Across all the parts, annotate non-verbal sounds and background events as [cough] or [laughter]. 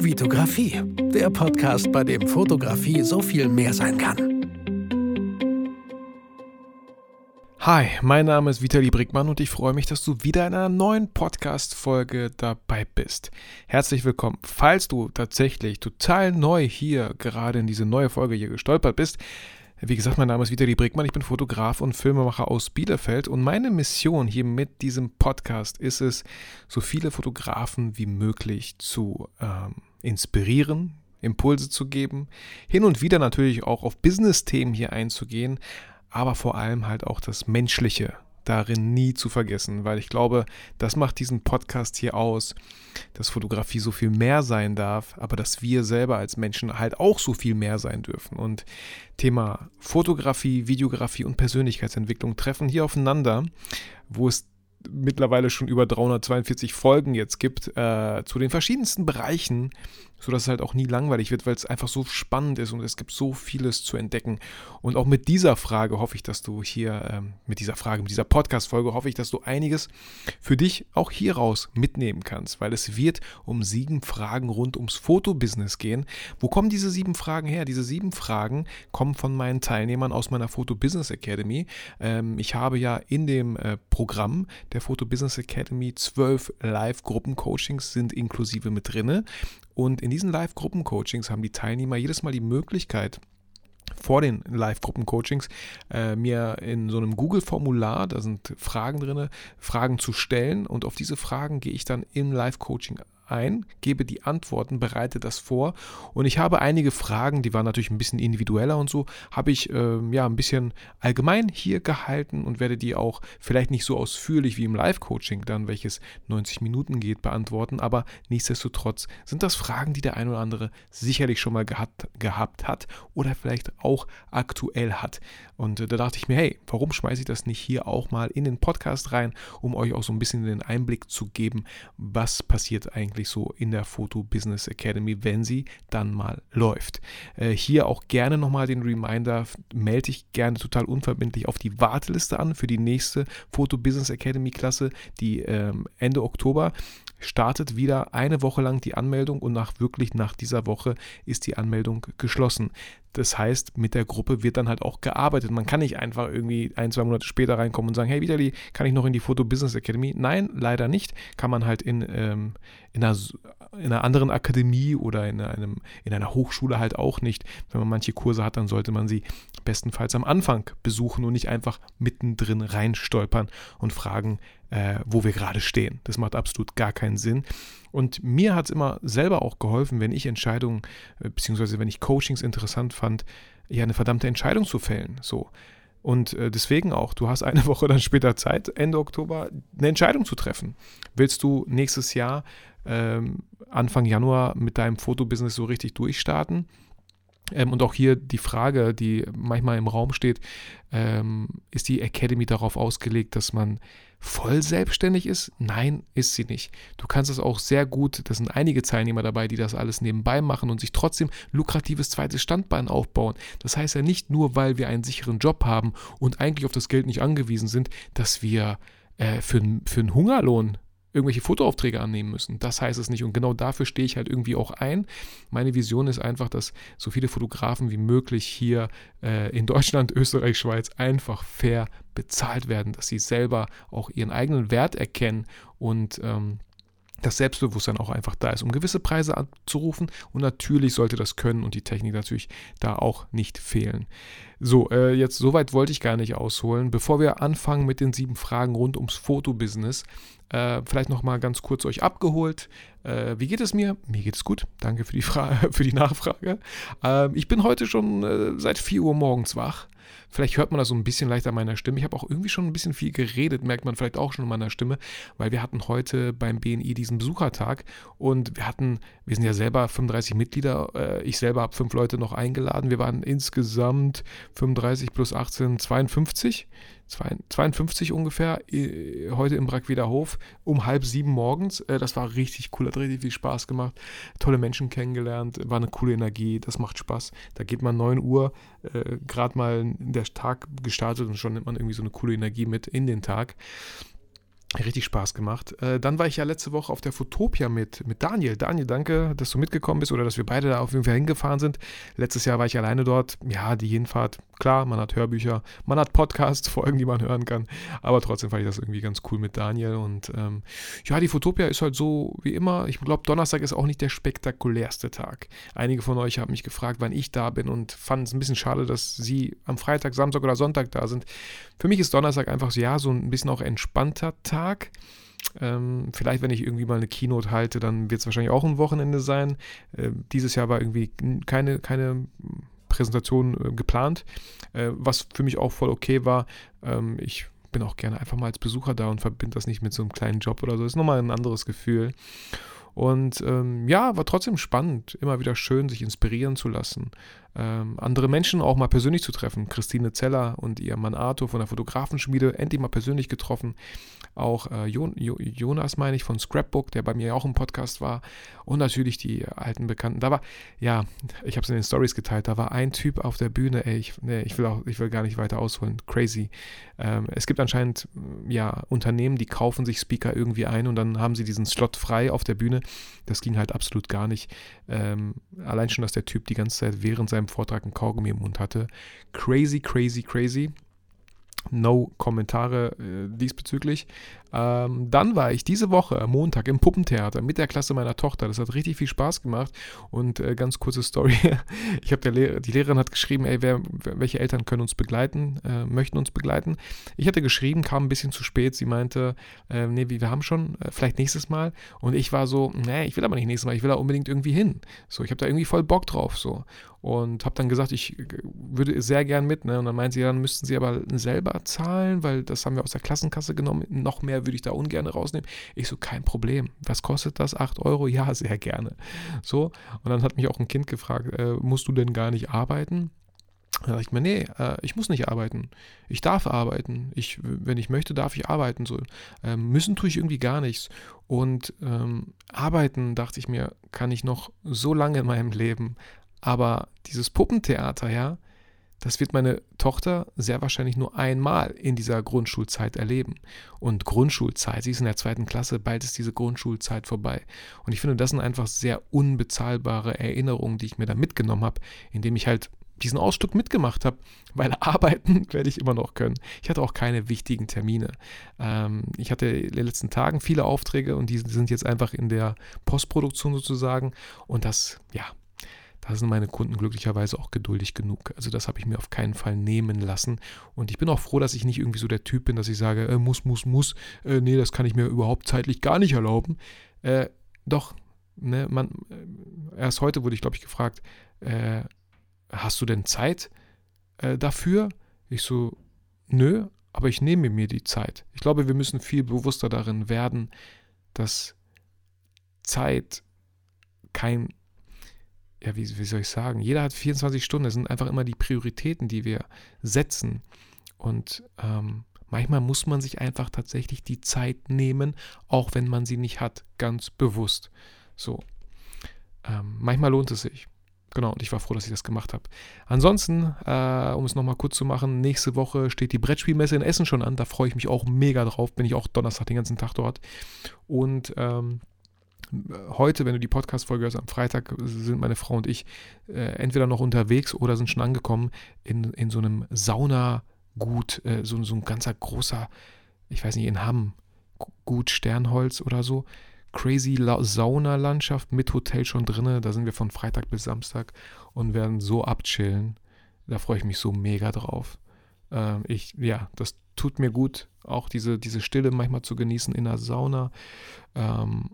Vitografie, der Podcast, bei dem Fotografie so viel mehr sein kann. Hi, mein Name ist Vitali Brickmann und ich freue mich, dass du wieder in einer neuen Podcast-Folge dabei bist. Herzlich willkommen. Falls du tatsächlich total neu hier gerade in diese neue Folge hier gestolpert bist, wie gesagt, mein Name ist Vitali Brickmann, ich bin Fotograf und Filmemacher aus Bielefeld und meine Mission hier mit diesem Podcast ist es, so viele Fotografen wie möglich zu ähm, inspirieren, Impulse zu geben, hin und wieder natürlich auch auf Business-Themen hier einzugehen, aber vor allem halt auch das Menschliche darin nie zu vergessen, weil ich glaube, das macht diesen Podcast hier aus, dass Fotografie so viel mehr sein darf, aber dass wir selber als Menschen halt auch so viel mehr sein dürfen. Und Thema Fotografie, Videografie und Persönlichkeitsentwicklung treffen hier aufeinander, wo es mittlerweile schon über 342 Folgen jetzt gibt, äh, zu den verschiedensten Bereichen, sodass es halt auch nie langweilig wird, weil es einfach so spannend ist und es gibt so vieles zu entdecken. Und auch mit dieser Frage hoffe ich, dass du hier, ähm, mit dieser Frage, mit dieser Podcast-Folge hoffe ich, dass du einiges für dich auch hieraus mitnehmen kannst, weil es wird um sieben Fragen rund ums Fotobusiness gehen. Wo kommen diese sieben Fragen her? Diese sieben Fragen kommen von meinen Teilnehmern aus meiner Photo Business Academy. Ähm, ich habe ja in dem äh, Programm der Photo Business Academy zwölf Live-Gruppen-Coachings sind inklusive mit drinne. Und in diesen Live-Gruppen-Coachings haben die Teilnehmer jedes Mal die Möglichkeit, vor den Live-Gruppen-Coachings äh, mir in so einem Google-Formular, da sind Fragen drin, Fragen zu stellen. Und auf diese Fragen gehe ich dann im Live-Coaching ein, gebe die Antworten, bereite das vor und ich habe einige Fragen, die waren natürlich ein bisschen individueller und so, habe ich äh, ja ein bisschen allgemein hier gehalten und werde die auch vielleicht nicht so ausführlich wie im Live-Coaching dann, welches 90 Minuten geht, beantworten, aber nichtsdestotrotz sind das Fragen, die der ein oder andere sicherlich schon mal gehabt, gehabt hat oder vielleicht auch aktuell hat. Und äh, da dachte ich mir, hey, warum schmeiße ich das nicht hier auch mal in den Podcast rein, um euch auch so ein bisschen den Einblick zu geben, was passiert eigentlich eigentlich so in der Photo Business Academy, wenn sie dann mal läuft. Äh, hier auch gerne nochmal den Reminder, melde dich gerne total unverbindlich auf die Warteliste an für die nächste Photo Business Academy Klasse, die ähm, Ende Oktober startet wieder eine Woche lang die Anmeldung und nach wirklich nach dieser Woche ist die Anmeldung geschlossen. Das heißt, mit der Gruppe wird dann halt auch gearbeitet. Man kann nicht einfach irgendwie ein, zwei Monate später reinkommen und sagen, hey Vitali, kann ich noch in die Photo Business Academy? Nein, leider nicht. Kann man halt in, ähm, in, einer, in einer anderen Akademie oder in, einem, in einer Hochschule halt auch nicht. Wenn man manche Kurse hat, dann sollte man sie bestenfalls am Anfang besuchen und nicht einfach mittendrin reinstolpern und fragen, äh, wo wir gerade stehen. Das macht absolut gar keinen Sinn. Und mir hat es immer selber auch geholfen, wenn ich Entscheidungen, äh, beziehungsweise wenn ich Coachings interessant fand, ja, eine verdammte Entscheidung zu fällen. So. Und äh, deswegen auch, du hast eine [laughs] Woche dann später Zeit, Ende Oktober, eine Entscheidung zu treffen. Willst du nächstes Jahr, ähm, Anfang Januar, mit deinem Fotobusiness so richtig durchstarten? Ähm, und auch hier die Frage, die manchmal im Raum steht, ähm, ist die Academy darauf ausgelegt, dass man voll selbstständig ist? Nein, ist sie nicht. Du kannst es auch sehr gut, das sind einige Teilnehmer dabei, die das alles nebenbei machen und sich trotzdem lukratives zweites Standbein aufbauen. Das heißt ja nicht nur, weil wir einen sicheren Job haben und eigentlich auf das Geld nicht angewiesen sind, dass wir äh, für, für einen Hungerlohn irgendwelche Fotoaufträge annehmen müssen. Das heißt es nicht. Und genau dafür stehe ich halt irgendwie auch ein. Meine Vision ist einfach, dass so viele Fotografen wie möglich hier äh, in Deutschland, [laughs] Österreich, Schweiz einfach fair bezahlt werden, dass sie selber auch ihren eigenen Wert erkennen und ähm, das Selbstbewusstsein auch einfach da ist, um gewisse Preise abzurufen. Und natürlich sollte das Können und die Technik natürlich da auch nicht fehlen. So, äh, jetzt soweit wollte ich gar nicht ausholen. Bevor wir anfangen mit den sieben Fragen rund ums Fotobusiness, äh, vielleicht nochmal ganz kurz euch abgeholt. Äh, wie geht es mir? Mir geht es gut. Danke für die, Fra [laughs] für die Nachfrage. Ähm, ich bin heute schon äh, seit 4 Uhr morgens wach. Vielleicht hört man das so ein bisschen leicht an meiner Stimme. Ich habe auch irgendwie schon ein bisschen viel geredet, merkt man vielleicht auch schon in meiner Stimme, weil wir hatten heute beim BNI diesen Besuchertag und wir hatten, wir sind ja selber 35 Mitglieder, äh, ich selber habe fünf Leute noch eingeladen. Wir waren insgesamt 35 plus 18, 52 52 ungefähr, äh, heute im Brackweder Hof, um halb sieben morgens. Äh, das war richtig cool, hat richtig viel Spaß gemacht. Tolle Menschen kennengelernt, war eine coole Energie, das macht Spaß. Da geht man 9 Uhr, äh, gerade mal der Tag gestartet und schon nimmt man irgendwie so eine coole Energie mit in den Tag. Richtig Spaß gemacht. Äh, dann war ich ja letzte Woche auf der Fotopia mit, mit Daniel. Daniel, danke, dass du mitgekommen bist oder dass wir beide da auf jeden Fall hingefahren sind. Letztes Jahr war ich alleine dort. Ja, die Hinfahrt, klar, man hat Hörbücher, man hat Podcasts, [laughs] Folgen, die man hören kann. Aber trotzdem fand ich das irgendwie ganz cool mit Daniel. Und ähm, ja, die Fotopia ist halt so wie immer. Ich glaube, Donnerstag ist auch nicht der spektakulärste Tag. Einige von euch haben mich gefragt, wann ich da bin und fanden es ein bisschen schade, dass sie am Freitag, Samstag oder Sonntag da sind. Für mich ist Donnerstag einfach so, ja, so ein bisschen auch entspannter Tag. Tag. Ähm, vielleicht, wenn ich irgendwie mal eine Keynote halte, dann wird es wahrscheinlich auch ein Wochenende sein. Äh, dieses Jahr war irgendwie keine, keine Präsentation äh, geplant, äh, was für mich auch voll okay war. Ähm, ich bin auch gerne einfach mal als Besucher da und verbinde das nicht mit so einem kleinen Job oder so. Ist nochmal ein anderes Gefühl. Und ähm, ja, war trotzdem spannend, immer wieder schön, sich inspirieren zu lassen ähm, andere Menschen auch mal persönlich zu treffen. Christine Zeller und ihr Mann Arthur von der Fotografenschmiede endlich mal persönlich getroffen. Auch äh, jo jo Jonas, meine ich, von Scrapbook, der bei mir auch im Podcast war. Und natürlich die alten Bekannten. Da war, ja, ich habe es in den Stories geteilt, da war ein Typ auf der Bühne, ey, ich, nee, ich, will, auch, ich will gar nicht weiter ausholen. Crazy. Ähm, es gibt anscheinend ja Unternehmen, die kaufen sich Speaker irgendwie ein und dann haben sie diesen Slot frei auf der Bühne. Das ging halt absolut gar nicht. Ähm, allein schon, dass der Typ die ganze Zeit während seinem Vortrag ein Kaugummi im Mund hatte. Crazy, crazy, crazy. No Kommentare äh, diesbezüglich. Ähm, dann war ich diese Woche am Montag im Puppentheater mit der Klasse meiner Tochter. Das hat richtig viel Spaß gemacht. Und äh, ganz kurze Story. [laughs] Ich habe Lehrer, die Lehrerin hat geschrieben, ey, wer, welche Eltern können uns begleiten, äh, möchten uns begleiten. Ich hatte geschrieben, kam ein bisschen zu spät. Sie meinte, äh, nee, wir haben schon, äh, vielleicht nächstes Mal. Und ich war so, nee, ich will aber nicht nächstes Mal, ich will da unbedingt irgendwie hin. So, ich habe da irgendwie voll Bock drauf. So. Und habe dann gesagt, ich würde sehr gern mit. Ne? Und dann meinte sie, dann müssten sie aber selber zahlen, weil das haben wir aus der Klassenkasse genommen. Noch mehr würde ich da ungern rausnehmen. Ich so, kein Problem. Was kostet das? 8 Euro? Ja, sehr gerne. So. Und dann hat mich auch ein Kind gefragt, äh, musst du denn gar nicht arbeiten? Da dachte ich mir, nee, äh, ich muss nicht arbeiten. Ich darf arbeiten. Ich, wenn ich möchte, darf ich arbeiten. So. Ähm, müssen tue ich irgendwie gar nichts. Und ähm, arbeiten, dachte ich mir, kann ich noch so lange in meinem Leben. Aber dieses Puppentheater, ja, das wird meine Tochter sehr wahrscheinlich nur einmal in dieser Grundschulzeit erleben. Und Grundschulzeit, sie ist in der zweiten Klasse, bald ist diese Grundschulzeit vorbei. Und ich finde, das sind einfach sehr unbezahlbare Erinnerungen, die ich mir da mitgenommen habe, indem ich halt diesen Ausflug mitgemacht habe, weil [laughs] arbeiten werde ich immer noch können. Ich hatte auch keine wichtigen Termine. Ähm, ich hatte in den letzten Tagen viele Aufträge und die sind jetzt einfach in der Postproduktion sozusagen. Und das, ja, da sind meine Kunden glücklicherweise auch geduldig genug. Also das habe ich mir auf keinen Fall nehmen lassen. Und ich bin auch froh, dass ich nicht irgendwie so der Typ bin, dass ich sage, äh, muss, muss, muss, äh, nee, das kann ich mir überhaupt zeitlich gar nicht erlauben. Äh, doch, ne, man, äh, erst heute wurde ich, glaube ich, gefragt, äh, hast du denn Zeit äh, dafür? Ich so, nö, aber ich nehme mir die Zeit. Ich glaube, wir müssen viel bewusster darin werden, dass Zeit kein ja, wie, wie soll ich sagen, jeder hat 24 Stunden. Das sind einfach immer die Prioritäten, die wir setzen. Und ähm, manchmal muss man sich einfach tatsächlich die Zeit nehmen, auch wenn man sie nicht hat, ganz bewusst. So. Ähm, manchmal lohnt es sich. Genau, und ich war froh, dass ich das gemacht habe. Ansonsten, äh, um es nochmal kurz zu machen, nächste Woche steht die Brettspielmesse in Essen schon an. Da freue ich mich auch mega drauf. Bin ich auch Donnerstag den ganzen Tag dort. Und ähm, heute, wenn du die Podcast-Folge hörst, am Freitag sind meine Frau und ich äh, entweder noch unterwegs oder sind schon angekommen in, in so einem Saunagut, äh, so, so ein ganzer großer, ich weiß nicht, in Hamm, Gut Sternholz oder so. Crazy Saunalandschaft mit Hotel schon drinne. Da sind wir von Freitag bis Samstag und werden so abchillen. Da freue ich mich so mega drauf. Ähm, ich, ja, das tut mir gut, auch diese, diese Stille manchmal zu genießen in der Sauna. Ähm,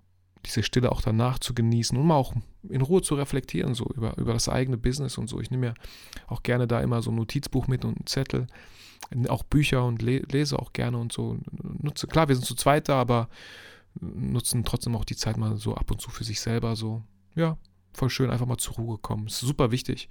diese Stille auch danach zu genießen und mal auch in Ruhe zu reflektieren, so über, über das eigene Business und so. Ich nehme ja auch gerne da immer so ein Notizbuch mit und einen Zettel, auch Bücher und le lese auch gerne und so. Nutze, klar, wir sind zu zweit da, aber nutzen trotzdem auch die Zeit mal so ab und zu für sich selber, so. Ja, voll schön, einfach mal zur Ruhe kommen. ist super wichtig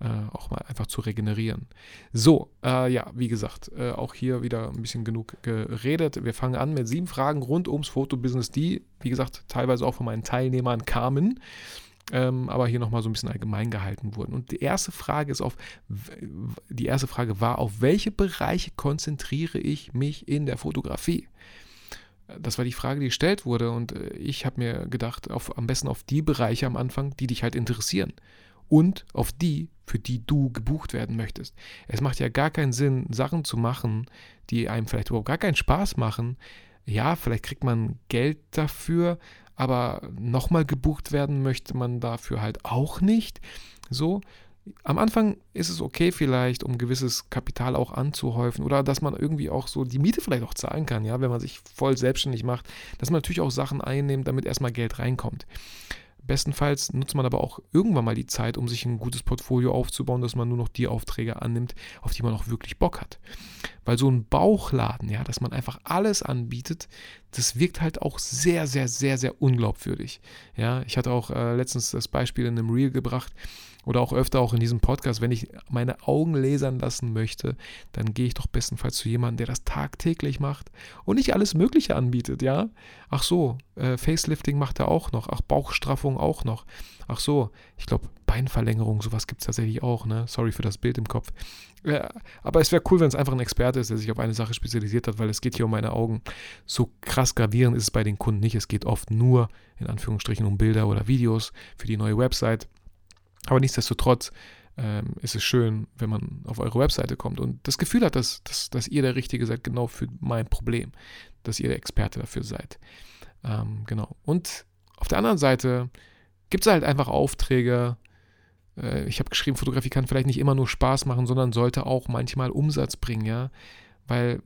äh, auch mal einfach zu regenerieren. So, äh, ja, wie gesagt, äh, auch hier wieder ein bisschen genug geredet. Wir fangen an mit sieben Fragen rund ums Fotobusiness, die, wie gesagt, teilweise auch von meinen Teilnehmern kamen. Ähm, aber hier nochmal so ein bisschen allgemein gehalten wurden. Und die erste Frage ist auf, die erste Frage war, auf welche Bereiche konzentriere ich mich in der Fotografie? Das war die Frage, die gestellt wurde und äh, ich habe mir gedacht, auf, am besten auf die Bereiche am Anfang, die dich halt interessieren und auf die, für die du gebucht werden möchtest. Es macht ja gar keinen Sinn, Sachen zu machen, die einem vielleicht überhaupt gar keinen Spaß machen. Ja, vielleicht kriegt man Geld dafür, aber nochmal gebucht werden möchte man dafür halt auch nicht. So, am Anfang ist es okay vielleicht, um gewisses Kapital auch anzuhäufen oder dass man irgendwie auch so die Miete vielleicht auch zahlen kann, ja, wenn man sich voll selbstständig macht, dass man natürlich auch Sachen einnimmt, damit erstmal Geld reinkommt. Bestenfalls nutzt man aber auch irgendwann mal die Zeit, um sich ein gutes Portfolio aufzubauen, dass man nur noch die Aufträge annimmt, auf die man auch wirklich Bock hat. Weil so ein Bauchladen, ja, dass man einfach alles anbietet, das wirkt halt auch sehr, sehr, sehr, sehr unglaubwürdig. Ja, ich hatte auch äh, letztens das Beispiel in einem Reel gebracht, oder auch öfter auch in diesem Podcast, wenn ich meine Augen lasern lassen möchte, dann gehe ich doch bestenfalls zu jemandem, der das tagtäglich macht und nicht alles Mögliche anbietet, ja? Ach so, äh, Facelifting macht er auch noch, ach, Bauchstraffung auch noch. Ach so, ich glaube, Beinverlängerung, sowas gibt es tatsächlich auch, ne? Sorry für das Bild im Kopf. Ja, aber es wäre cool, wenn es einfach ein Experte ist, der sich auf eine Sache spezialisiert hat, weil es geht hier um meine Augen. So krass gravierend ist es bei den Kunden nicht. Es geht oft nur, in Anführungsstrichen, um Bilder oder Videos für die neue Website. Aber nichtsdestotrotz ähm, ist es schön, wenn man auf eure Webseite kommt und das Gefühl hat, dass, dass, dass ihr der Richtige seid, genau für mein Problem, dass ihr der Experte dafür seid. Ähm, genau. Und auf der anderen Seite gibt es halt einfach Aufträge. Äh, ich habe geschrieben, Fotografie kann vielleicht nicht immer nur Spaß machen, sondern sollte auch manchmal Umsatz bringen, ja. Weil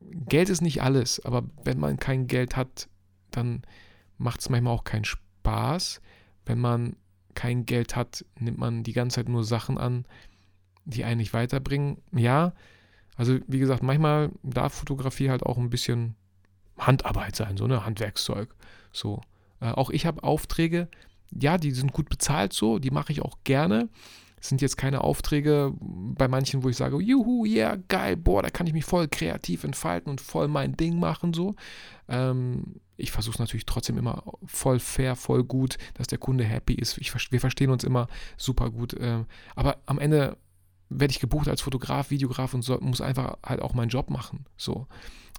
Geld ist nicht alles, aber wenn man kein Geld hat, dann macht es manchmal auch keinen Spaß. Wenn man kein Geld hat, nimmt man die ganze Zeit nur Sachen an, die einen nicht weiterbringen. Ja, also wie gesagt, manchmal darf Fotografie halt auch ein bisschen Handarbeit sein, so ne Handwerkszeug. So. Äh, auch ich habe Aufträge, ja, die sind gut bezahlt so, die mache ich auch gerne. Es sind jetzt keine Aufträge bei manchen, wo ich sage, juhu, yeah, geil, boah, da kann ich mich voll kreativ entfalten und voll mein Ding machen so. Ähm, ich versuche es natürlich trotzdem immer voll fair, voll gut, dass der Kunde happy ist. Ich, wir verstehen uns immer super gut. Ähm, aber am Ende werde ich gebucht als Fotograf, Videograf und so, muss einfach halt auch meinen Job machen. So,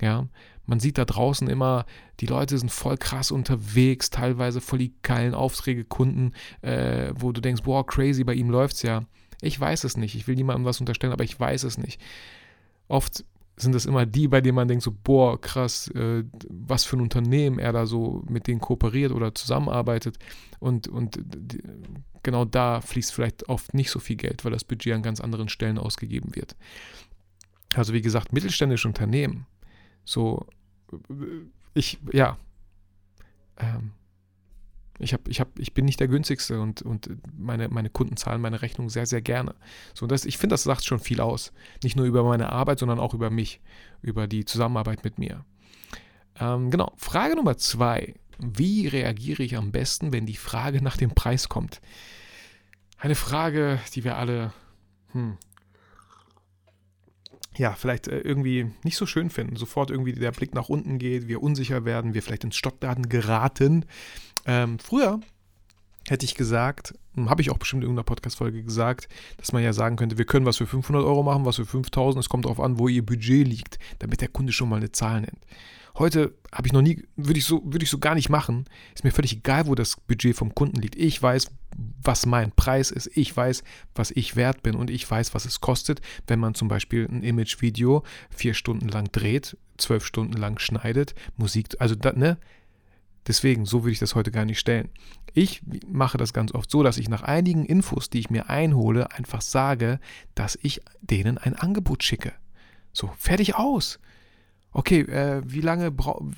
ja. Man sieht da draußen immer, die Leute sind voll krass unterwegs, teilweise voll die geilen Aufträge, Kunden, äh, wo du denkst, boah, crazy, bei ihm läuft's ja. Ich weiß es nicht. Ich will niemandem was unterstellen, aber ich weiß es nicht. Oft sind das immer die, bei denen man denkt so, boah, krass, äh, was für ein Unternehmen er da so mit denen kooperiert oder zusammenarbeitet. Und, und die, genau da fließt vielleicht oft nicht so viel Geld, weil das Budget an ganz anderen Stellen ausgegeben wird. Also wie gesagt, mittelständische Unternehmen, so, ich, ja, ähm, ich, hab, ich, hab, ich bin nicht der günstigste und, und meine, meine Kunden zahlen meine Rechnung sehr, sehr gerne. So, das, ich finde, das sagt schon viel aus. Nicht nur über meine Arbeit, sondern auch über mich, über die Zusammenarbeit mit mir. Ähm, genau, Frage Nummer zwei. Wie reagiere ich am besten, wenn die Frage nach dem Preis kommt? Eine Frage, die wir alle, hm, ja, vielleicht äh, irgendwie nicht so schön finden. Sofort irgendwie der Blick nach unten geht, wir unsicher werden, wir vielleicht ins Stockdaten geraten. Ähm, früher hätte ich gesagt, hm, habe ich auch bestimmt in irgendeiner Podcast-Folge gesagt, dass man ja sagen könnte, wir können was für 500 Euro machen, was für 5000. Es kommt darauf an, wo ihr Budget liegt, damit der Kunde schon mal eine Zahl nennt. Heute habe ich noch nie, würde ich, so, würde ich so gar nicht machen. Ist mir völlig egal, wo das Budget vom Kunden liegt. Ich weiß, was mein Preis ist. Ich weiß, was ich wert bin und ich weiß, was es kostet, wenn man zum Beispiel ein Image-Video vier Stunden lang dreht, zwölf Stunden lang schneidet, Musik, also da, ne? Deswegen, so würde ich das heute gar nicht stellen. Ich mache das ganz oft so, dass ich nach einigen Infos, die ich mir einhole, einfach sage, dass ich denen ein Angebot schicke. So, fertig aus okay, äh, wie lange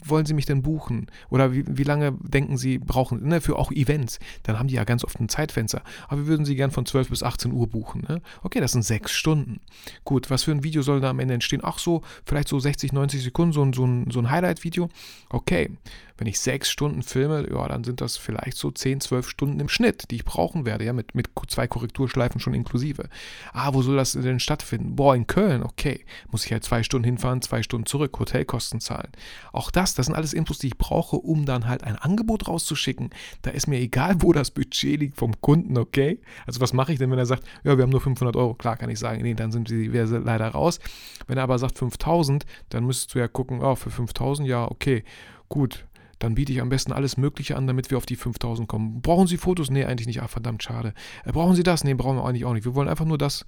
wollen Sie mich denn buchen? Oder wie, wie lange denken Sie brauchen, ne, für auch Events? Dann haben die ja ganz oft ein Zeitfenster. Aber wir würden Sie gern von 12 bis 18 Uhr buchen. Ne? Okay, das sind sechs Stunden. Gut, was für ein Video soll da am Ende entstehen? Ach so, vielleicht so 60, 90 Sekunden, so, so ein, so ein Highlight-Video. Okay, wenn ich sechs Stunden filme, ja, dann sind das vielleicht so 10, 12 Stunden im Schnitt, die ich brauchen werde, ja, mit, mit zwei Korrekturschleifen schon inklusive. Ah, wo soll das denn stattfinden? Boah, in Köln, okay. Muss ich halt zwei Stunden hinfahren, zwei Stunden zurück, Hotelkosten zahlen. Auch das, das sind alles Infos, die ich brauche, um dann halt ein Angebot rauszuschicken. Da ist mir egal, wo das Budget liegt vom Kunden, okay? Also was mache ich denn, wenn er sagt, ja, wir haben nur 500 Euro? Klar kann ich sagen, nee, dann sind sie leider raus. Wenn er aber sagt 5000, dann müsstest du ja gucken, oh, für 5000, ja, okay gut, dann biete ich am besten alles Mögliche an, damit wir auf die 5000 kommen. Brauchen Sie Fotos? Nee, eigentlich nicht. Ah, verdammt, schade. Äh, brauchen Sie das? Nee, brauchen wir eigentlich auch nicht. Wir wollen einfach nur das.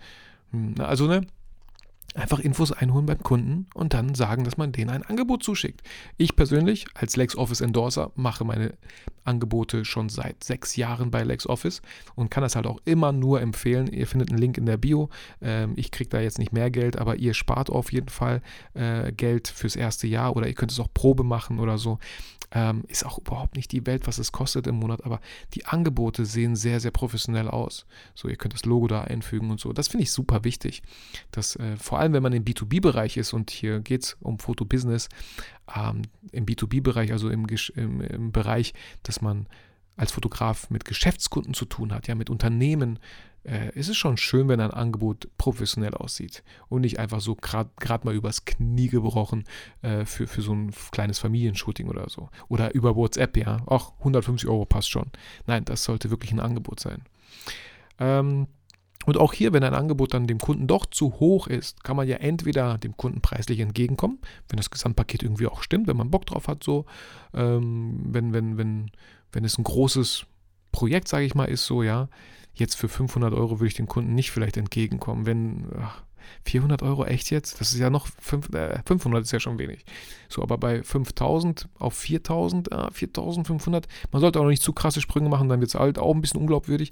Hm, also, ne? Einfach Infos einholen beim Kunden und dann sagen, dass man denen ein Angebot zuschickt. Ich persönlich als LexOffice Endorser mache meine Angebote schon seit sechs Jahren bei LexOffice und kann das halt auch immer nur empfehlen. Ihr findet einen Link in der Bio. Ähm, ich kriege da jetzt nicht mehr Geld, aber ihr spart auf jeden Fall äh, Geld fürs erste Jahr oder ihr könnt es auch Probe machen oder so. Ähm, ist auch überhaupt nicht die Welt, was es kostet im Monat, aber die Angebote sehen sehr, sehr professionell aus. So, ihr könnt das Logo da einfügen und so. Das finde ich super wichtig. Dass, äh, vor allem, wenn man im B2B-Bereich ist und hier geht es um Fotobusiness, ähm, im B2B-Bereich, also im, im, im Bereich, dass man als Fotograf mit Geschäftskunden zu tun hat, ja, mit Unternehmen, äh, ist es schon schön, wenn ein Angebot professionell aussieht und nicht einfach so gerade mal übers Knie gebrochen äh, für, für so ein kleines Familienshooting oder so. Oder über WhatsApp, ja. Auch 150 Euro passt schon. Nein, das sollte wirklich ein Angebot sein. Ähm, und auch hier, wenn ein Angebot dann dem Kunden doch zu hoch ist, kann man ja entweder dem Kunden preislich entgegenkommen, wenn das Gesamtpaket irgendwie auch stimmt, wenn man Bock drauf hat, so, ähm, wenn, wenn, wenn, wenn es ein großes Projekt, sage ich mal, ist, so, ja, Jetzt für 500 Euro würde ich dem Kunden nicht vielleicht entgegenkommen, wenn ach, 400 Euro echt jetzt? Das ist ja noch 5, äh, 500 ist ja schon wenig. So, aber bei 5000 auf 4000, äh, 4500, man sollte auch nicht zu krasse Sprünge machen, dann wird es halt auch ein bisschen unglaubwürdig.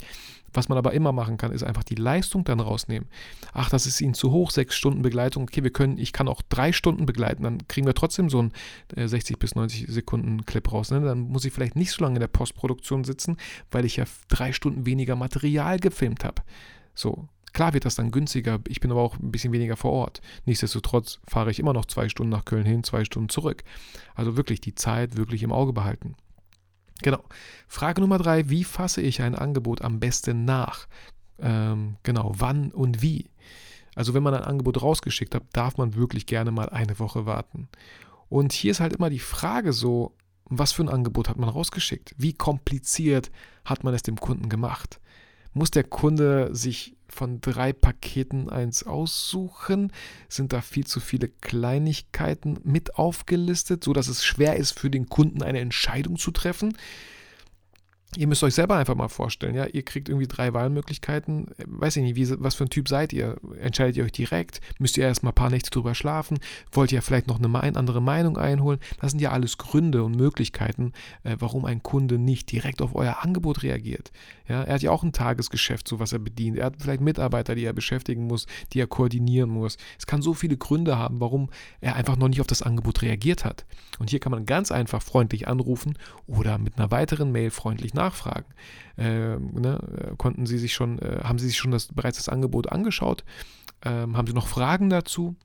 Was man aber immer machen kann, ist einfach die Leistung dann rausnehmen. Ach, das ist Ihnen zu hoch, sechs Stunden Begleitung. Okay, wir können, ich kann auch drei Stunden begleiten, dann kriegen wir trotzdem so einen äh, 60 bis 90 Sekunden Clip raus. Ne? Dann muss ich vielleicht nicht so lange in der Postproduktion sitzen, weil ich ja drei Stunden weniger Material gefilmt habe. So, Klar wird das dann günstiger, ich bin aber auch ein bisschen weniger vor Ort. Nichtsdestotrotz fahre ich immer noch zwei Stunden nach Köln hin, zwei Stunden zurück. Also wirklich die Zeit wirklich im Auge behalten. Genau. Frage Nummer drei, wie fasse ich ein Angebot am besten nach? Ähm, genau, wann und wie? Also wenn man ein Angebot rausgeschickt hat, darf man wirklich gerne mal eine Woche warten. Und hier ist halt immer die Frage so, was für ein Angebot hat man rausgeschickt? Wie kompliziert hat man es dem Kunden gemacht? Muss der Kunde sich von drei Paketen eins aussuchen? Sind da viel zu viele Kleinigkeiten mit aufgelistet, sodass es schwer ist für den Kunden eine Entscheidung zu treffen? Ihr müsst euch selber einfach mal vorstellen, ja, ihr kriegt irgendwie drei Wahlmöglichkeiten. Weiß ich nicht, wie, was für ein Typ seid ihr? Entscheidet ihr euch direkt? Müsst ihr erstmal ein paar Nächte drüber schlafen? Wollt ihr vielleicht noch eine andere Meinung einholen? Das sind ja alles Gründe und Möglichkeiten, äh, warum ein Kunde nicht direkt auf euer Angebot reagiert. Ja, er hat ja auch ein Tagesgeschäft, so was er bedient. Er hat vielleicht Mitarbeiter, die er beschäftigen muss, die er koordinieren muss. Es kann so viele Gründe haben, warum er einfach noch nicht auf das Angebot reagiert hat. Und hier kann man ganz einfach freundlich anrufen oder mit einer weiteren Mail freundlich nachfragen. Äh, ne, konnten Sie sich schon, äh, haben Sie sich schon das, bereits das Angebot angeschaut? Ähm, haben Sie noch Fragen dazu?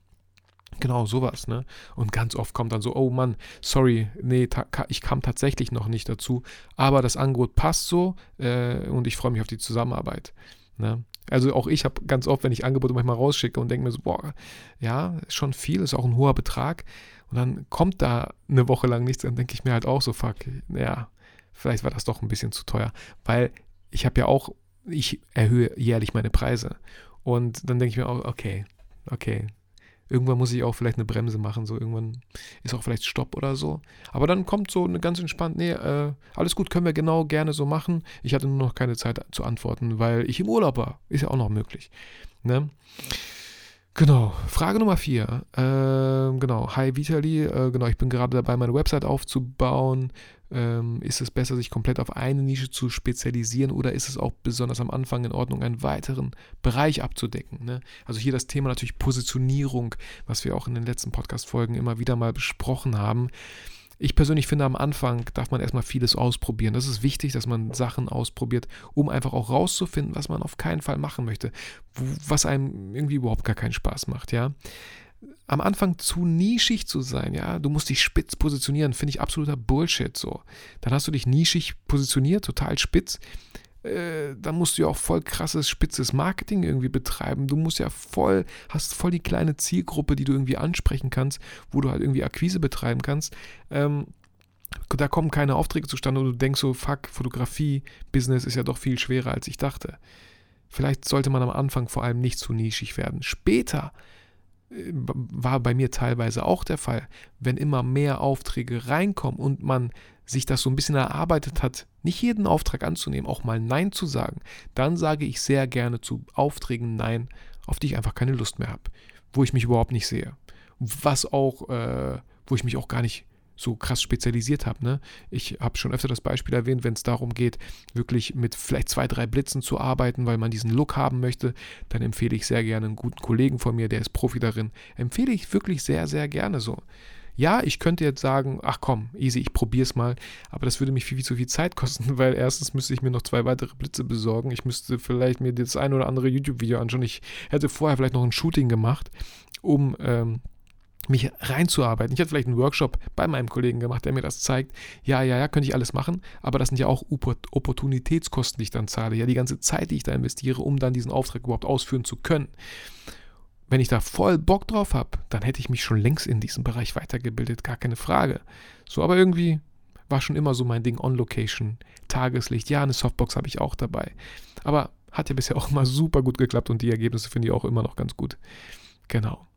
Genau, sowas, ne? Und ganz oft kommt dann so, oh Mann, sorry, nee, ich kam tatsächlich noch nicht dazu, aber das Angebot passt so äh, und ich freue mich auf die Zusammenarbeit. Ne? Also auch ich habe ganz oft, wenn ich Angebote manchmal rausschicke und denke mir so, boah, ja, ist schon viel, ist auch ein hoher Betrag. Und dann kommt da eine Woche lang nichts, dann denke ich mir halt auch so, fuck, ja, vielleicht war das doch ein bisschen zu teuer, weil ich habe ja auch, ich erhöhe jährlich meine Preise. Und dann denke ich mir auch, okay, okay, irgendwann muss ich auch vielleicht eine Bremse machen, so irgendwann ist auch vielleicht Stopp oder so. Aber dann kommt so eine ganz entspannt, nee, äh, alles gut, können wir genau gerne so machen. Ich hatte nur noch keine Zeit zu antworten, weil ich im Urlaub war. Ist ja auch noch möglich. Ne? Genau, Frage Nummer vier. Ähm, genau, hi Vitali, äh, genau, ich bin gerade dabei, meine Website aufzubauen. Ähm, ist es besser, sich komplett auf eine Nische zu spezialisieren oder ist es auch besonders am Anfang in Ordnung, einen weiteren Bereich abzudecken? Ne? Also hier das Thema natürlich Positionierung, was wir auch in den letzten Podcast-Folgen immer wieder mal besprochen haben. Ich persönlich finde, am Anfang darf man erstmal vieles ausprobieren. Das ist wichtig, dass man Sachen ausprobiert, um einfach auch rauszufinden, was man auf keinen Fall machen möchte, was einem irgendwie überhaupt gar keinen Spaß macht, ja. Am Anfang zu nischig zu sein, ja, du musst dich spitz positionieren, finde ich absoluter Bullshit so. Dann hast du dich nischig positioniert, total spitz äh, dann musst du ja auch voll krasses, spitzes Marketing irgendwie betreiben. Du musst ja voll, hast voll die kleine Zielgruppe, die du irgendwie ansprechen kannst, wo du halt irgendwie Akquise betreiben kannst. Ähm, da kommen keine Aufträge zustande und du denkst so, fuck, Fotografie, Business ist ja doch viel schwerer, als ich dachte. Vielleicht sollte man am Anfang vor allem nicht zu nischig werden. Später war bei mir teilweise auch der Fall, wenn immer mehr Aufträge reinkommen und man sich das so ein bisschen erarbeitet hat, nicht jeden Auftrag anzunehmen, auch mal Nein zu sagen, dann sage ich sehr gerne zu Aufträgen Nein, auf die ich einfach keine Lust mehr habe, wo ich mich überhaupt nicht sehe. Was auch, äh, wo ich mich auch gar nicht so krass spezialisiert habe. Ne? Ich habe schon öfter das Beispiel erwähnt, wenn es darum geht, wirklich mit vielleicht zwei, drei Blitzen zu arbeiten, weil man diesen Look haben möchte, dann empfehle ich sehr gerne einen guten Kollegen von mir, der ist Profi darin. Empfehle ich wirklich sehr, sehr gerne so. Ja, ich könnte jetzt sagen, ach komm, easy, ich probiere es mal, aber das würde mich viel, viel zu viel Zeit [laughs] kosten, weil erstens müsste ich mir noch zwei weitere Blitze besorgen. Ich müsste vielleicht mir das ein oder andere YouTube-Video anschauen. Ich hätte vorher vielleicht noch ein Shooting gemacht, um ähm, mich reinzuarbeiten. Ich hätte vielleicht einen Workshop bei meinem Kollegen gemacht, der mir das zeigt. Ja, ja, ja, könnte ich alles machen, aber das sind ja auch Opportunitätskosten, die ich dann zahle. Ja, die ganze Zeit, die ich da investiere, um dann diesen Auftrag überhaupt ausführen zu können. Wenn ich da voll Bock drauf habe, dann hätte ich mich schon längst in diesem Bereich weitergebildet, gar keine Frage. So, aber irgendwie war schon immer so mein Ding On-Location, Tageslicht. Ja, eine Softbox habe ich auch dabei. Aber hat ja bisher auch immer super gut geklappt und die Ergebnisse finde ich auch immer noch ganz gut. Genau.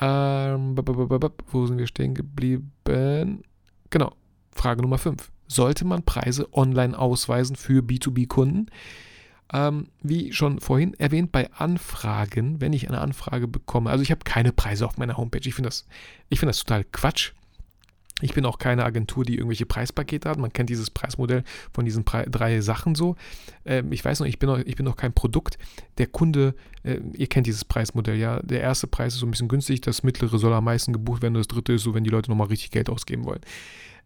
Ähm, wo sind wir stehen geblieben? Genau, Frage Nummer 5. Sollte man Preise online ausweisen für B2B-Kunden? Ähm, wie schon vorhin erwähnt, bei Anfragen, wenn ich eine Anfrage bekomme, also ich habe keine Preise auf meiner Homepage. Ich finde das, find das total Quatsch. Ich bin auch keine Agentur, die irgendwelche Preispakete hat. Man kennt dieses Preismodell von diesen drei Sachen so. Ähm, ich weiß noch, ich bin noch, ich bin noch kein Produkt. Der Kunde, äh, ihr kennt dieses Preismodell, ja. Der erste Preis ist so ein bisschen günstig, das mittlere soll am meisten gebucht werden, das dritte ist so, wenn die Leute nochmal richtig Geld ausgeben wollen.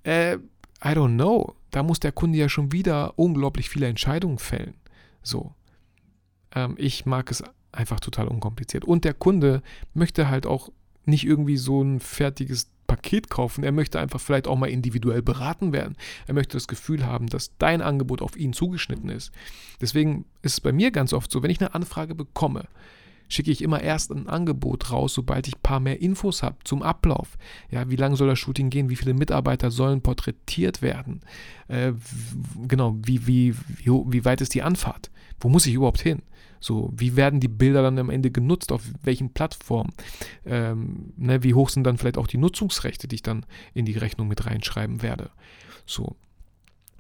Äh, I don't know. Da muss der Kunde ja schon wieder unglaublich viele Entscheidungen fällen. So. Ähm, ich mag es einfach total unkompliziert. Und der Kunde möchte halt auch nicht irgendwie so ein fertiges Paket kaufen. Er möchte einfach vielleicht auch mal individuell beraten werden. Er möchte das Gefühl haben, dass dein Angebot auf ihn zugeschnitten ist. Deswegen ist es bei mir ganz oft so, wenn ich eine Anfrage bekomme, schicke ich immer erst ein Angebot raus, sobald ich ein paar mehr Infos habe zum Ablauf. Ja, wie lange soll das Shooting gehen? Wie viele Mitarbeiter sollen porträtiert werden? Äh, genau, wie, wie, wie, wie weit ist die Anfahrt? Wo muss ich überhaupt hin? So, wie werden die Bilder dann am Ende genutzt? Auf welchen Plattformen? Ähm, ne, wie hoch sind dann vielleicht auch die Nutzungsrechte, die ich dann in die Rechnung mit reinschreiben werde? So.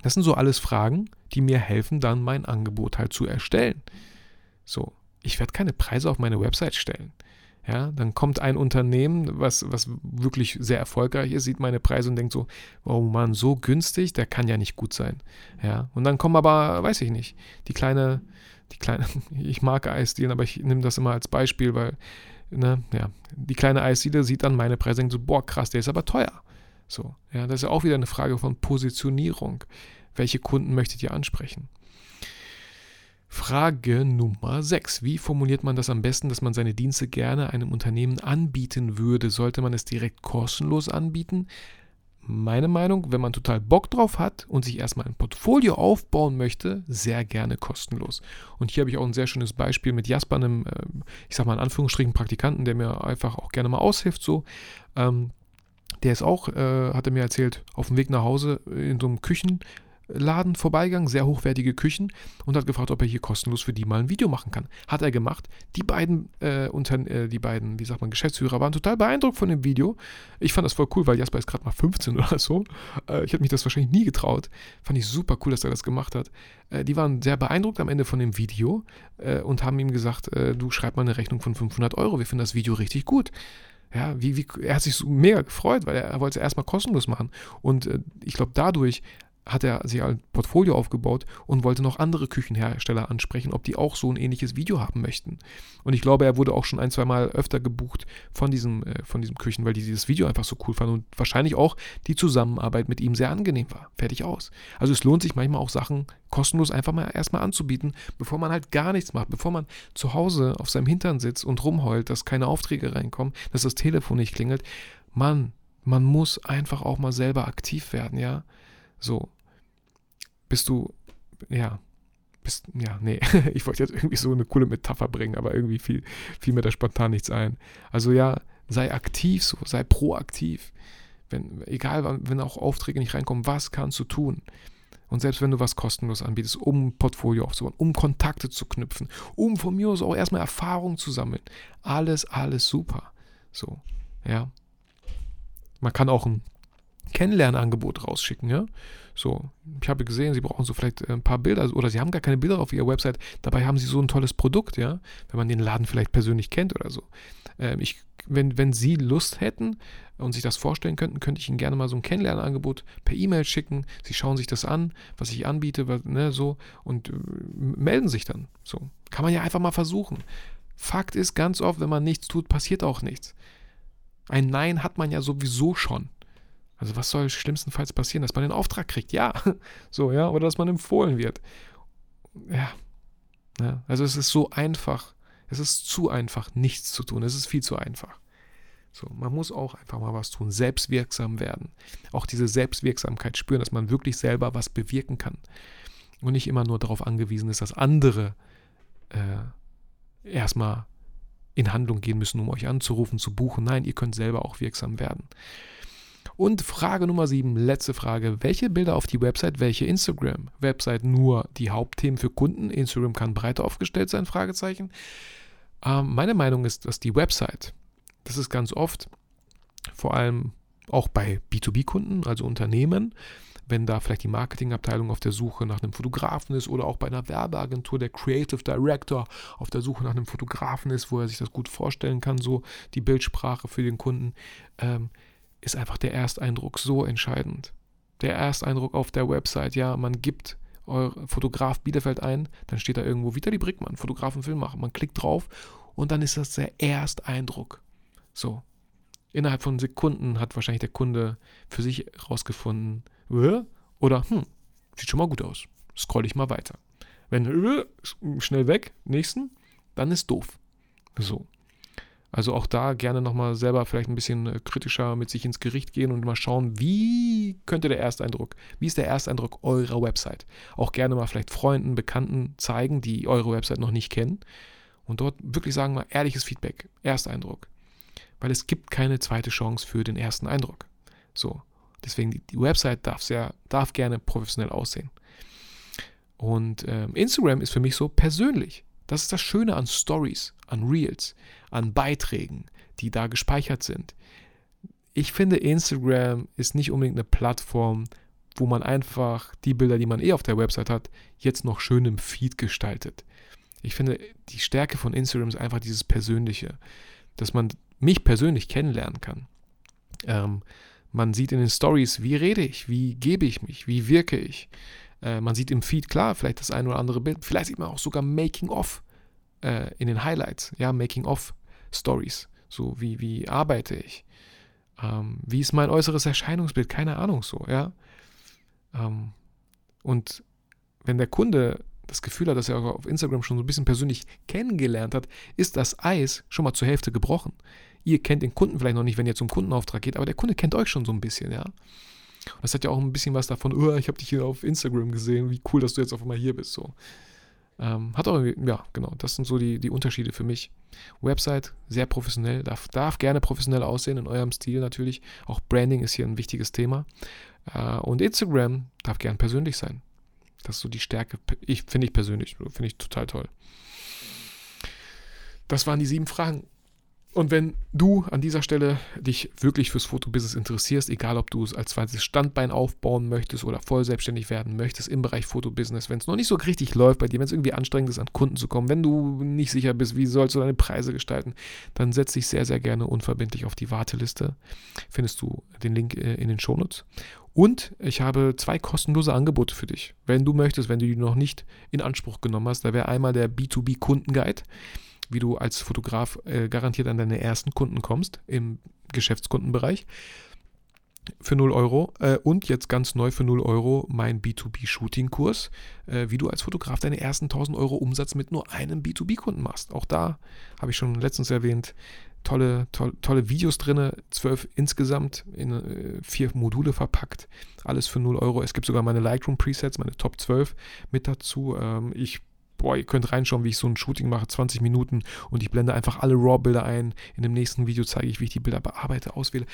Das sind so alles Fragen, die mir helfen, dann mein Angebot halt zu erstellen. So, ich werde keine Preise auf meine Website stellen. Ja, dann kommt ein Unternehmen, was, was wirklich sehr erfolgreich ist, sieht meine Preise und denkt so, oh Mann, so günstig, der kann ja nicht gut sein. Ja, und dann kommen aber, weiß ich nicht, die kleine, die kleine, [laughs] ich mag Eisdielen, aber ich nehme das immer als Beispiel, weil, ne, ja, die kleine Eisdiele sieht dann meine Preise und so, boah, krass, der ist aber teuer. So, ja, das ist ja auch wieder eine Frage von Positionierung. Welche Kunden möchtet ihr ansprechen? Frage Nummer 6. Wie formuliert man das am besten, dass man seine Dienste gerne einem Unternehmen anbieten würde? Sollte man es direkt kostenlos anbieten? Meine Meinung, wenn man total Bock drauf hat und sich erstmal ein Portfolio aufbauen möchte, sehr gerne kostenlos. Und hier habe ich auch ein sehr schönes Beispiel mit Jasper, einem, ähm, ich sag mal in Anführungsstrichen Praktikanten, der mir einfach auch gerne mal aushilft. So. Ähm, der ist auch, äh, hat er mir erzählt, auf dem Weg nach Hause in so einem Küchen, Laden vorbeigegangen, sehr hochwertige Küchen und hat gefragt, ob er hier kostenlos für die mal ein Video machen kann. Hat er gemacht. Die beiden, äh, unter, äh, die beiden, wie sagt man, Geschäftsführer waren total beeindruckt von dem Video. Ich fand das voll cool, weil Jasper ist gerade mal 15 [laughs] oder so. Äh, ich hätte mich das wahrscheinlich nie getraut. Fand ich super cool, dass er das gemacht hat. Äh, die waren sehr beeindruckt am Ende von dem Video äh, und haben ihm gesagt, äh, du schreib mal eine Rechnung von 500 Euro. Wir finden das Video richtig gut. Ja, wie, wie, er hat sich so mega gefreut, weil er, er wollte es erstmal kostenlos machen. Und äh, ich glaube, dadurch hat er sich ein Portfolio aufgebaut und wollte noch andere Küchenhersteller ansprechen, ob die auch so ein ähnliches Video haben möchten. Und ich glaube, er wurde auch schon ein, zwei Mal öfter gebucht von diesem, äh, von diesem Küchen, weil die dieses Video einfach so cool fanden und wahrscheinlich auch die Zusammenarbeit mit ihm sehr angenehm war. Fertig aus. Also es lohnt sich manchmal auch Sachen kostenlos einfach mal erstmal anzubieten, bevor man halt gar nichts macht, bevor man zu Hause auf seinem Hintern sitzt und rumheult, dass keine Aufträge reinkommen, dass das Telefon nicht klingelt. Mann, man muss einfach auch mal selber aktiv werden, ja. So, bist du, ja, bist, ja, nee, [laughs] ich wollte jetzt irgendwie so eine coole Metapher bringen, aber irgendwie fiel, fiel mir da spontan nichts ein. Also ja, sei aktiv so, sei proaktiv. Wenn, egal, wenn auch Aufträge nicht reinkommen, was kannst du tun? Und selbst wenn du was kostenlos anbietest, um ein Portfolio aufzubauen, um Kontakte zu knüpfen, um von mir aus auch erstmal Erfahrung zu sammeln, alles, alles super. So, ja. Man kann auch ein Kennenlernangebot rausschicken, ja. So, ich habe gesehen, Sie brauchen so vielleicht ein paar Bilder oder Sie haben gar keine Bilder auf Ihrer Website. Dabei haben Sie so ein tolles Produkt, ja, wenn man den Laden vielleicht persönlich kennt oder so. Ähm, ich, wenn, wenn Sie Lust hätten und sich das vorstellen könnten, könnte ich Ihnen gerne mal so ein Kennenlernangebot per E-Mail schicken. Sie schauen sich das an, was ich anbiete, was, ne, so und äh, melden sich dann. So, kann man ja einfach mal versuchen. Fakt ist, ganz oft, wenn man nichts tut, passiert auch nichts. Ein Nein hat man ja sowieso schon. Also was soll schlimmstenfalls passieren, dass man den Auftrag kriegt? Ja, [laughs] so, ja, oder dass man empfohlen wird. Ja. ja. Also es ist so einfach. Es ist zu einfach, nichts zu tun. Es ist viel zu einfach. So, man muss auch einfach mal was tun, selbstwirksam werden. Auch diese Selbstwirksamkeit spüren, dass man wirklich selber was bewirken kann. Und nicht immer nur darauf angewiesen ist, dass andere äh, erstmal in Handlung gehen müssen, um euch anzurufen, zu buchen. Nein, ihr könnt selber auch wirksam werden. Und Frage Nummer 7, letzte Frage. Welche Bilder auf die Website, welche Instagram? Website nur die Hauptthemen für Kunden. Instagram kann breiter aufgestellt sein? Fragezeichen. Ähm, meine Meinung ist, dass die Website, das ist ganz oft, vor allem auch bei B2B-Kunden, also Unternehmen, wenn da vielleicht die Marketingabteilung auf der Suche nach einem Fotografen ist oder auch bei einer Werbeagentur der Creative Director auf der Suche nach einem Fotografen ist, wo er sich das gut vorstellen kann, so die Bildsprache für den Kunden. Ähm, ist einfach der Ersteindruck so entscheidend. Der Ersteindruck auf der Website, ja, man gibt Fotograf Bielefeld ein, dann steht da irgendwo Vitali Brickmann, Fotograf und Filmmacher. Man klickt drauf und dann ist das der Ersteindruck. So. Innerhalb von Sekunden hat wahrscheinlich der Kunde für sich rausgefunden, oder, hm, sieht schon mal gut aus. Scroll ich mal weiter. Wenn, schnell weg, nächsten, dann ist doof. So. Also auch da gerne nochmal selber vielleicht ein bisschen äh, kritischer mit sich ins Gericht gehen und mal schauen, wie könnte der Ersteindruck, wie ist der Ersteindruck eurer Website? Auch gerne mal vielleicht Freunden, Bekannten zeigen, die eure Website noch nicht kennen und dort wirklich sagen mal ehrliches Feedback, Ersteindruck. Weil es gibt keine zweite Chance für den ersten Eindruck. So. Deswegen die, Website darf sehr, darf gerne professionell aussehen. Und ähm, Instagram ist für mich so persönlich. Das ist das Schöne an Stories, an Reels, an Beiträgen, die da gespeichert sind. Ich finde, Instagram ist nicht unbedingt eine Plattform, wo man einfach die Bilder, die man eh auf der Website hat, jetzt noch schön im Feed gestaltet. Ich finde, die Stärke von Instagram ist einfach dieses Persönliche, dass man mich persönlich kennenlernen kann. Ähm, man sieht in den Stories, wie rede ich, wie gebe ich mich, wie wirke ich. Äh, man sieht im Feed, klar, vielleicht das ein oder andere Bild. Vielleicht sieht man auch sogar Making-of äh, in den Highlights. Ja, Making-of-Stories. So, wie, wie arbeite ich? Ähm, wie ist mein äußeres Erscheinungsbild? Keine Ahnung so, ja. Ähm, und wenn der Kunde das Gefühl hat, dass er auf Instagram schon so ein bisschen persönlich kennengelernt hat, ist das Eis schon mal zur Hälfte gebrochen. Ihr kennt den Kunden vielleicht noch nicht, wenn ihr zum Kundenauftrag geht, aber der Kunde kennt euch schon so ein bisschen, ja. Das hat ja auch ein bisschen was davon, oh, ich habe dich hier auf Instagram gesehen, wie cool, dass du jetzt auf einmal hier bist. So. Ähm, hat auch, ja, genau, das sind so die, die Unterschiede für mich. Website, sehr professionell, darf, darf gerne professionell aussehen, in eurem Stil natürlich. Auch Branding ist hier ein wichtiges Thema. Äh, und Instagram darf gern persönlich sein. Das ist so die Stärke, ich finde ich persönlich, finde ich total toll. Das waren die sieben Fragen. Und wenn du an dieser Stelle dich wirklich fürs Fotobusiness interessierst, egal ob du es als zweites Standbein aufbauen möchtest oder voll selbstständig werden möchtest im Bereich Fotobusiness, wenn es noch nicht so richtig läuft bei dir, wenn es irgendwie anstrengend ist, an Kunden zu kommen, wenn du nicht sicher bist, wie sollst du deine Preise gestalten, dann setz dich sehr, sehr gerne unverbindlich auf die Warteliste. Findest du den Link äh, in den Shownotes. Und ich habe zwei kostenlose Angebote für dich. Wenn du möchtest, wenn du die noch nicht in Anspruch genommen hast, da wäre einmal der B2B Kundenguide wie du als Fotograf äh, garantiert an deine ersten Kunden kommst im Geschäftskundenbereich für 0 Euro äh, und jetzt ganz neu für 0 Euro mein B2B-Shooting-Kurs, äh, wie du als Fotograf deine ersten 1000 Euro Umsatz mit nur einem B2B-Kunden machst. Auch da habe ich schon letztens erwähnt, tolle, tolle, tolle Videos drin, zwölf insgesamt in äh, vier Module verpackt, alles für 0 Euro. Es gibt sogar meine Lightroom-Presets, meine Top 12 mit dazu. Ähm, ich boah, ihr könnt reinschauen, wie ich so ein Shooting mache, 20 Minuten und ich blende einfach alle RAW-Bilder ein. In dem nächsten Video zeige ich, wie ich die Bilder bearbeite, auswähle.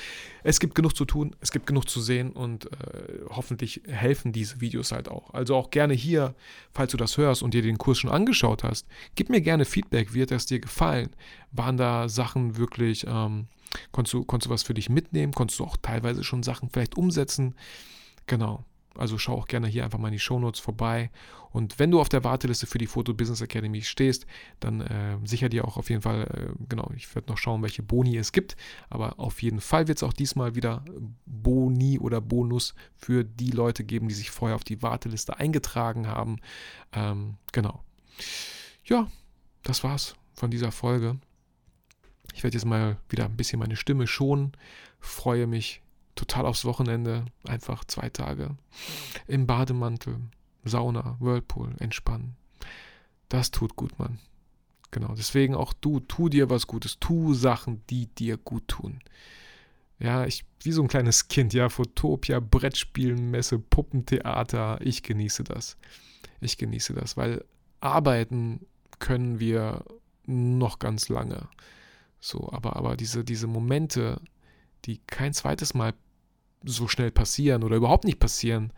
Es gibt genug zu tun, es gibt genug zu sehen und äh, hoffentlich helfen diese Videos halt auch. Also auch gerne hier, falls du das hörst und dir den Kurs schon angeschaut hast, gib mir gerne Feedback, wie hat das dir gefallen? Waren da Sachen wirklich... Ähm, konntest du, konntest du was für dich mitnehmen, konntest du auch teilweise schon Sachen vielleicht umsetzen. Genau. Also schau auch gerne hier einfach mal in die Shownotes vorbei. Und wenn du auf der Warteliste für die Photo Business Academy stehst, dann äh, sicher dir auch auf jeden Fall, äh, genau, ich werde noch schauen, welche Boni es gibt. Aber auf jeden Fall wird es auch diesmal wieder Boni oder Bonus für die Leute geben, die sich vorher auf die Warteliste eingetragen haben. Ähm, genau. Ja, das war's von dieser Folge. Ich werde jetzt mal wieder ein bisschen meine Stimme schonen. Freue mich total aufs Wochenende. Einfach zwei Tage im Bademantel, Sauna, Whirlpool, entspannen. Das tut gut, Mann. Genau, deswegen auch du, tu dir was Gutes, tu Sachen, die dir gut tun. Ja, ich, wie so ein kleines Kind, ja, Fotopia, Brettspielen, Messe, Puppentheater, ich genieße das. Ich genieße das, weil arbeiten können wir noch ganz lange. So, aber, aber diese, diese Momente, die kein zweites Mal so schnell passieren oder überhaupt nicht passieren,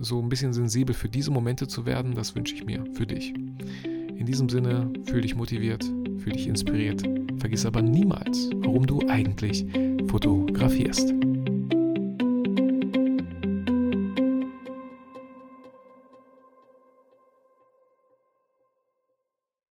so ein bisschen sensibel für diese Momente zu werden, das wünsche ich mir für dich. In diesem Sinne, fühl dich motiviert, fühl dich inspiriert. Vergiss aber niemals, warum du eigentlich fotografierst.